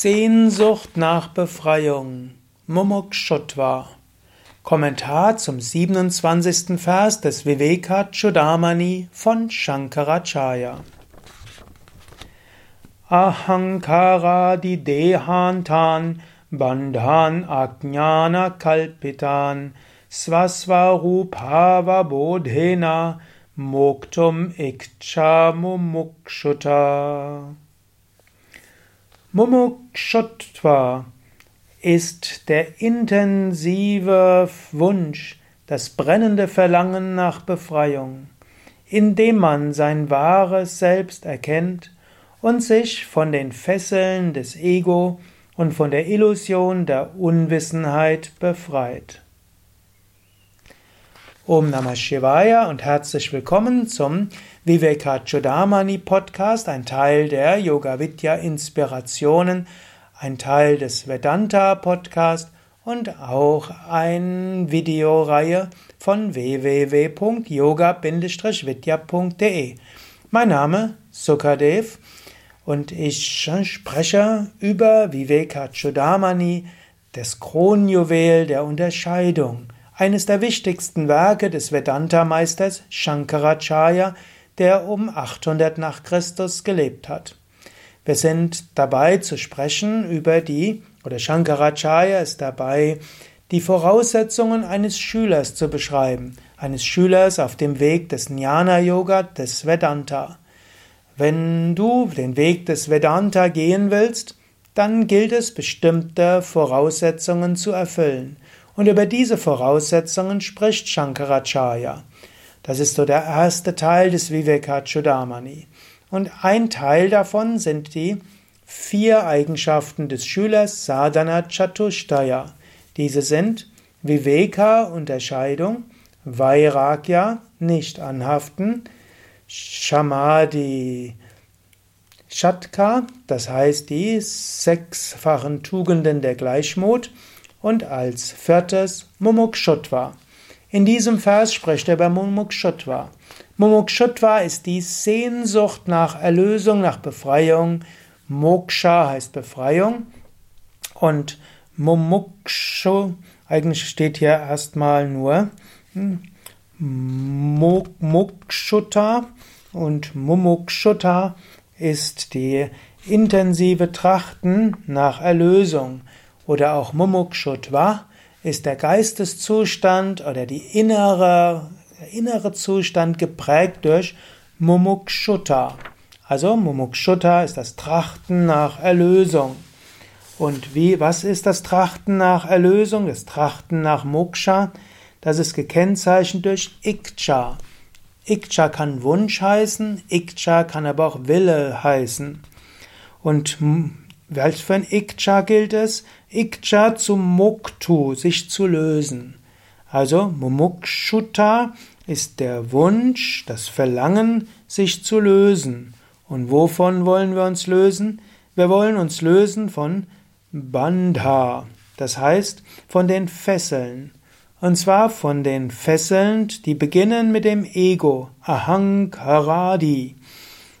Sehnsucht nach Befreiung. Mumukshutva. Kommentar zum 27. Vers des Viveka Chudamani von Shankaracharya. Ahankara di dehantan bandhan ajnana kalpitan svasvarupava bodhena moktum ikcha mumukshuta. Mumukshutva ist der intensive Wunsch, das brennende Verlangen nach Befreiung, indem man sein wahres Selbst erkennt und sich von den Fesseln des Ego und von der Illusion der Unwissenheit befreit. Om Namah Shivaya und herzlich willkommen zum Vivekachudamani Podcast, ein Teil der Yoga Vidya Inspirationen, ein Teil des Vedanta Podcast und auch eine Videoreihe von www.yoga-vidya.de. Mein Name Sukadev und ich spreche über Vivekachudamani, das Kronjuwel der Unterscheidung eines der wichtigsten Werke des Vedanta-Meisters Shankaracharya, der um 800 nach Christus gelebt hat. Wir sind dabei zu sprechen über die, oder Shankaracharya ist dabei, die Voraussetzungen eines Schülers zu beschreiben, eines Schülers auf dem Weg des Jnana-Yoga, des Vedanta. Wenn du den Weg des Vedanta gehen willst, dann gilt es, bestimmte Voraussetzungen zu erfüllen. Und über diese Voraussetzungen spricht Shankaracharya. Das ist so der erste Teil des Vivekachudamani. Und ein Teil davon sind die vier Eigenschaften des Schülers Sadhana Chatushtaya. Diese sind Viveka, Unterscheidung, Vairagya, nicht anhaften, Shamadhi, Shatka, das heißt die sechsfachen Tugenden der Gleichmut, und als viertes Mumukshutva. In diesem Vers spricht er über Mumukshutva. Mumukshutva ist die Sehnsucht nach Erlösung, nach Befreiung. Moksha heißt Befreiung. Und Mumukshu, eigentlich steht hier erstmal nur hm, Mukshuta und Mumukshuta ist die intensive Trachten nach Erlösung oder auch Mumukshutva ist der Geisteszustand oder die innere, der innere Zustand geprägt durch Mumukshutta. Also Mumukshutta ist das Trachten nach Erlösung. Und wie, was ist das Trachten nach Erlösung? Das Trachten nach Moksha? Das ist gekennzeichnet durch Ikcha. Ikcha kann Wunsch heißen, Ikcha kann aber auch Wille heißen. Und Welch für ein Ikcha gilt es? Ikcha zum Muktu, sich zu lösen. Also Mumukshuta ist der Wunsch, das Verlangen, sich zu lösen. Und wovon wollen wir uns lösen? Wir wollen uns lösen von Bandha, das heißt von den Fesseln. Und zwar von den Fesseln, die beginnen mit dem Ego, Ahankaradi.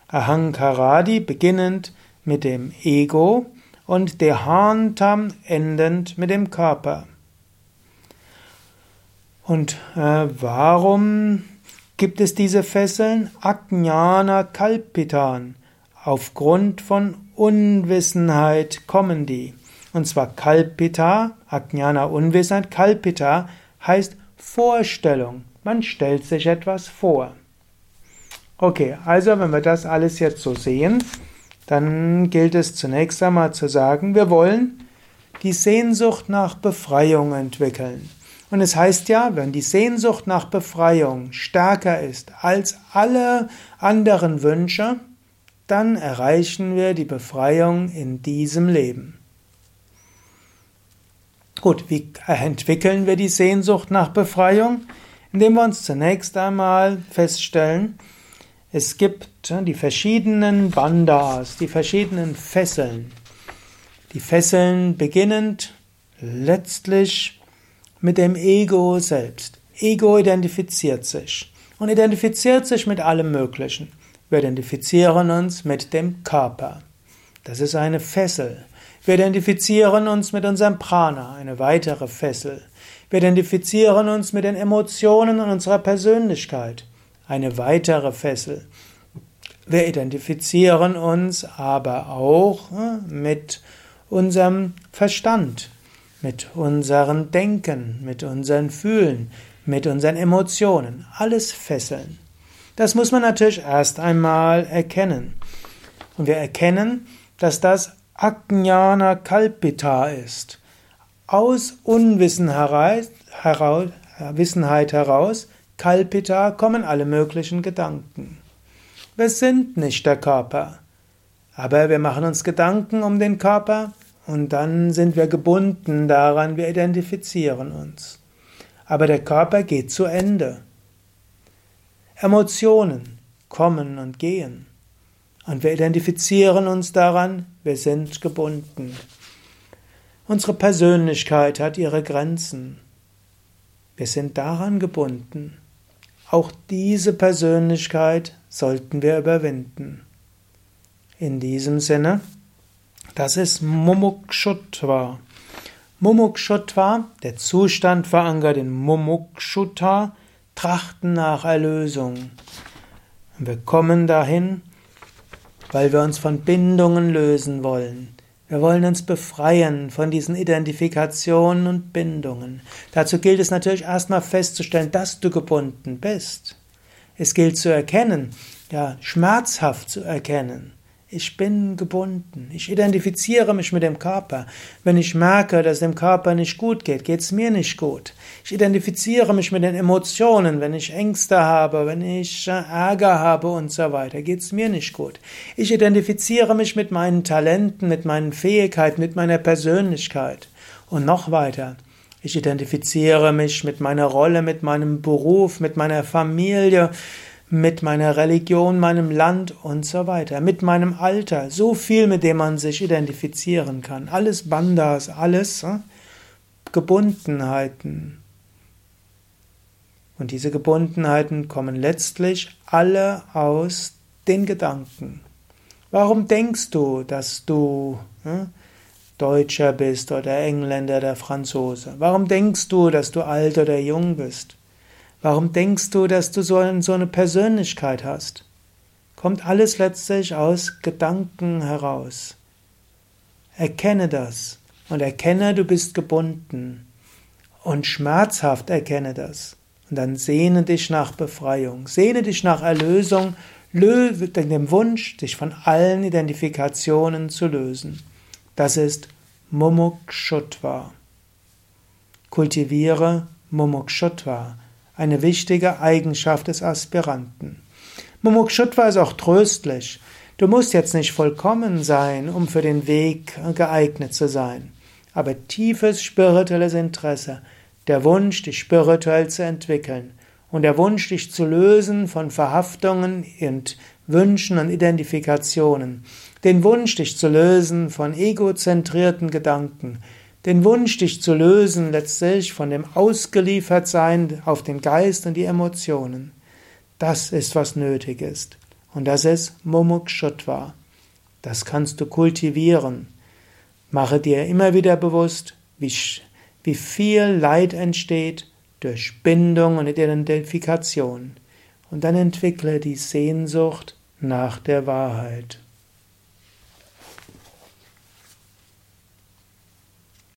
Ahankaradi beginnend mit dem Ego und Dehantam endend mit dem Körper. Und äh, warum gibt es diese Fesseln? Ajnana Kalpitan. Aufgrund von Unwissenheit kommen die. Und zwar Kalpita, Ajnana Unwissenheit, Kalpita heißt Vorstellung. Man stellt sich etwas vor. Okay, also wenn wir das alles jetzt so sehen, dann gilt es zunächst einmal zu sagen, wir wollen die Sehnsucht nach Befreiung entwickeln. Und es heißt ja, wenn die Sehnsucht nach Befreiung stärker ist als alle anderen Wünsche, dann erreichen wir die Befreiung in diesem Leben. Gut, wie entwickeln wir die Sehnsucht nach Befreiung? Indem wir uns zunächst einmal feststellen, es gibt die verschiedenen Bandas, die verschiedenen Fesseln. Die Fesseln beginnend letztlich mit dem Ego selbst. Ego identifiziert sich und identifiziert sich mit allem Möglichen. Wir identifizieren uns mit dem Körper. Das ist eine Fessel. Wir identifizieren uns mit unserem Prana, eine weitere Fessel. Wir identifizieren uns mit den Emotionen und unserer Persönlichkeit, eine weitere Fessel. Wir identifizieren uns aber auch hm, mit unserem Verstand, mit unserem Denken, mit unseren Fühlen, mit unseren Emotionen. Alles Fesseln. Das muss man natürlich erst einmal erkennen. Und wir erkennen, dass das Ajnana Kalpita ist. Aus Unwissenheit heraus, Wissenheit heraus, Kalpita, kommen alle möglichen Gedanken. Wir sind nicht der Körper. Aber wir machen uns Gedanken um den Körper und dann sind wir gebunden daran, wir identifizieren uns. Aber der Körper geht zu Ende. Emotionen kommen und gehen. Und wir identifizieren uns daran, wir sind gebunden. Unsere Persönlichkeit hat ihre Grenzen. Wir sind daran gebunden. Auch diese Persönlichkeit sollten wir überwinden. In diesem Sinne, das ist Mumukshutva. Mumukshutva, der Zustand verankert in Mumukshutta, Trachten nach Erlösung. Wir kommen dahin, weil wir uns von Bindungen lösen wollen. Wir wollen uns befreien von diesen Identifikationen und Bindungen. Dazu gilt es natürlich erstmal festzustellen, dass du gebunden bist. Es gilt zu erkennen, ja, schmerzhaft zu erkennen. Ich bin gebunden. Ich identifiziere mich mit dem Körper. Wenn ich merke, dass dem Körper nicht gut geht, geht es mir nicht gut. Ich identifiziere mich mit den Emotionen. Wenn ich Ängste habe, wenn ich äh, Ärger habe und so weiter, geht es mir nicht gut. Ich identifiziere mich mit meinen Talenten, mit meinen Fähigkeiten, mit meiner Persönlichkeit. Und noch weiter. Ich identifiziere mich mit meiner Rolle, mit meinem Beruf, mit meiner Familie, mit meiner Religion, meinem Land und so weiter, mit meinem Alter, so viel, mit dem man sich identifizieren kann. Alles Bandas, alles äh, Gebundenheiten. Und diese Gebundenheiten kommen letztlich alle aus den Gedanken. Warum denkst du, dass du äh, Deutscher bist oder Engländer oder Franzose? Warum denkst du, dass du alt oder jung bist? Warum denkst du, dass du so eine Persönlichkeit hast? Kommt alles letztlich aus Gedanken heraus. Erkenne das und erkenne, du bist gebunden und schmerzhaft erkenne das. Und dann sehne dich nach Befreiung, sehne dich nach Erlösung, löse dem Wunsch, dich von allen Identifikationen zu lösen. Das ist Mumukshutva. Kultiviere Mumukshutva eine wichtige Eigenschaft des Aspiranten. Mumukshutva ist auch tröstlich. Du musst jetzt nicht vollkommen sein, um für den Weg geeignet zu sein. Aber tiefes spirituelles Interesse, der Wunsch, dich spirituell zu entwickeln und der Wunsch, dich zu lösen von Verhaftungen und Wünschen und Identifikationen, den Wunsch, dich zu lösen von egozentrierten Gedanken, den Wunsch, dich zu lösen, letztlich von dem Ausgeliefertsein auf den Geist und die Emotionen. Das ist, was nötig ist. Und das ist Mumukshutva. Das kannst du kultivieren. Mache dir immer wieder bewusst, wie, wie viel Leid entsteht durch Bindung und Identifikation. Und dann entwickle die Sehnsucht nach der Wahrheit.